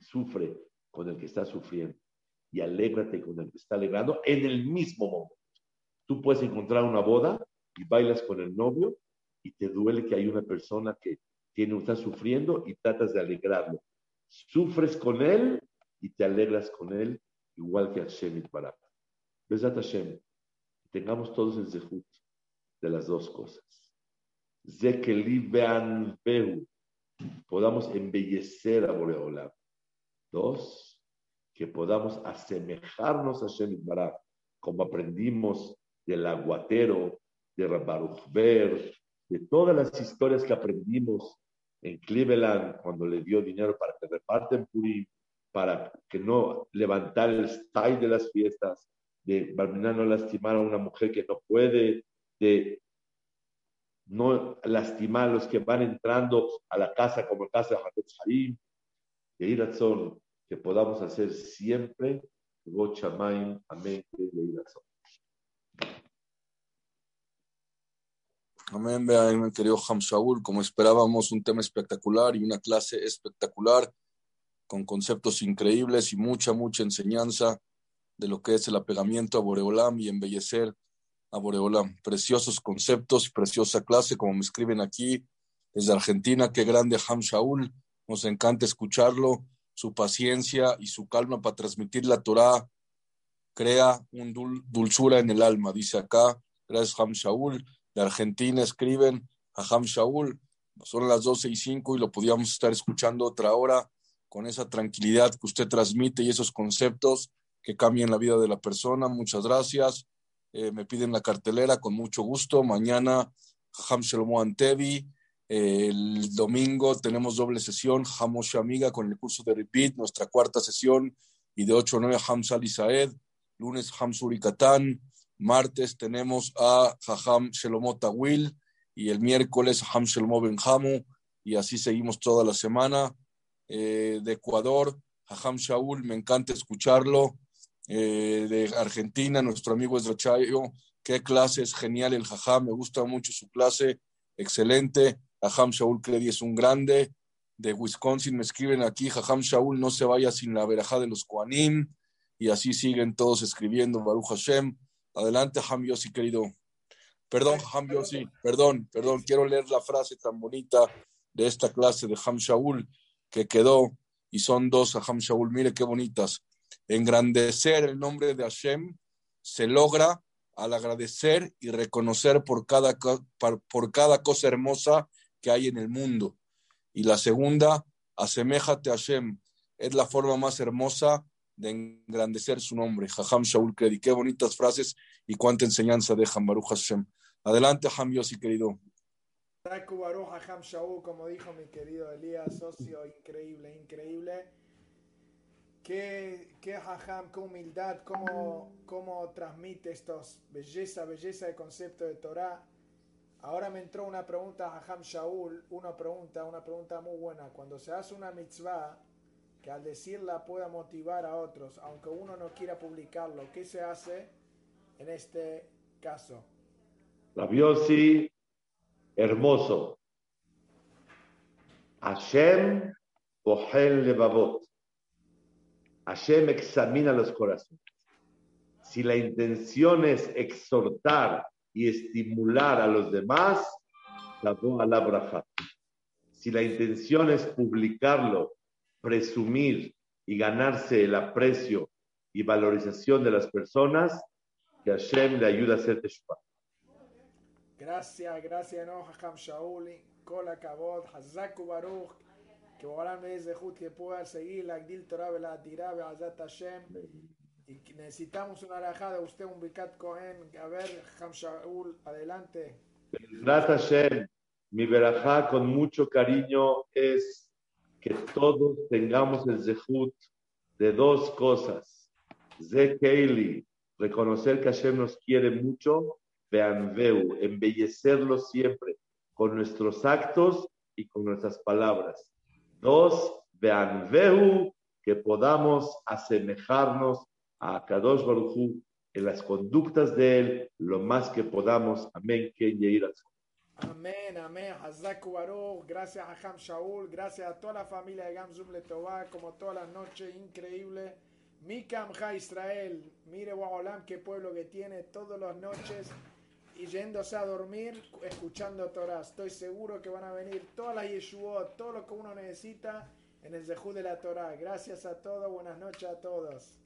sufre, con el que está sufriendo y alégrate con el que está alegrando en el mismo momento. Tú puedes encontrar una boda y bailas con el novio y te duele que hay una persona que tiene, está sufriendo y tratas de alegrarlo. Sufres con él y te alegras con él, igual que Hashem y Barak. Besat Hashem, tengamos todos el zehut de las dos cosas. Zekeli vean podamos embellecer a Boreolam. Dos, que podamos asemejarnos a Hashem Barak, como aprendimos del aguatero, de Baruch Ber, de todas las historias que aprendimos en Cleveland cuando le dio dinero para que reparten Purim, para que no levantar el style de las fiestas, de Barminá no lastimar a una mujer que no puede, de no lastimar a los que van entrando a la casa como casa de Hafez Haim, de Irazón, que podamos hacer siempre, Amén, de Irazón. Amén, vean, querido Ham Shaul, como esperábamos, un tema espectacular y una clase espectacular, con conceptos increíbles y mucha, mucha enseñanza de lo que es el apegamiento a Boreolam y embellecer a Boreolam. Preciosos conceptos, preciosa clase, como me escriben aquí desde Argentina, qué grande Ham Shaul, nos encanta escucharlo, su paciencia y su calma para transmitir la Torah crea un dulzura en el alma, dice acá, gracias Ham Shaul de Argentina escriben a Ham Shaul. Son las 12 y 5 y lo podíamos estar escuchando otra hora con esa tranquilidad que usted transmite y esos conceptos que cambian la vida de la persona. Muchas gracias. Eh, me piden la cartelera con mucho gusto. Mañana Ham Shlomo Antevi. el domingo tenemos doble sesión, Hamosh Amiga con el curso de Repeat, nuestra cuarta sesión, y de 8 a 9 Ham Salisaed. Lunes Ham Surikatán. Martes tenemos a Jajam Shelomot Tawil y el miércoles Jajam Shelomo Benjamu y así seguimos toda la semana. Eh, de Ecuador, Jajam Shaul, me encanta escucharlo. Eh, de Argentina, nuestro amigo Esrachayo, qué clase es genial el Jajam, me gusta mucho su clase, excelente. Jajam Shaul Credi es un grande. De Wisconsin me escriben aquí, Jajam Shaul no se vaya sin la verajá de los Koanim. Y así siguen todos escribiendo, Baruch Hashem. Adelante, Ham Yossi, querido. Perdón, Ham Yossi, perdón, perdón. Quiero leer la frase tan bonita de esta clase de Ham Shaul que quedó, y son dos a Ham Shaul. Mire qué bonitas. Engrandecer el nombre de Hashem se logra al agradecer y reconocer por cada, por cada cosa hermosa que hay en el mundo. Y la segunda, aseméjate a Hashem. Es la forma más hermosa de engrandecer su nombre. Jajam Shaul Kredi. Qué bonitas frases y cuánta enseñanza dejan Baruch Hashem. Adelante, Jajam Yossi, querido. Baruch Jajam Shaul, como dijo mi querido Elías, socio, increíble, increíble. Qué, qué Jajam, qué humildad, cómo, cómo transmite estos belleza, belleza de concepto de Torah. Ahora me entró una pregunta a Shaul, una pregunta, una pregunta muy buena. Cuando se hace una mitzvah, que al decirla pueda motivar a otros, aunque uno no quiera publicarlo. ¿Qué se hace en este caso? Rabiosi, hermoso. Hashem Ohel Levavot. Hashem examina los corazones. Si la intención es exhortar y estimular a los demás, a la Si la intención es publicarlo presumir y ganarse el aprecio y valorización de las personas, que Hashem le ayuda a hacer teshuvah. Gracias, gracias, no, Hacham Shauli, Kola Kabod, Hazaku Baruch, que Boran me de que pueda seguir la Gdil Torah, la Tirá, Azat Hashem. Y necesitamos una rajada, usted un Bikat Cohen. A ver, Hacham Shaul, adelante. Gracias, Hashem. Mi verajá con mucho cariño es que todos tengamos el zehut de dos cosas. Zekeili, reconocer que Hashem nos quiere mucho, Beanveu, embellecerlo siempre con nuestros actos y con nuestras palabras. Dos, Beanveu, que podamos asemejarnos a Kadosh Baruchu en las conductas de Él lo más que podamos. Amén. Que Amén, amén. Gracias a Ham Shaul. Gracias a toda la familia de Gamzum Letová. Como todas las noches, increíble. Mikamja Israel, mire Waholam qué pueblo que tiene todas las noches y yéndose a dormir escuchando Torah. Estoy seguro que van a venir todas las Yeshuot, todo lo que uno necesita en el Zehú de la Torah. Gracias a todos, buenas noches a todos.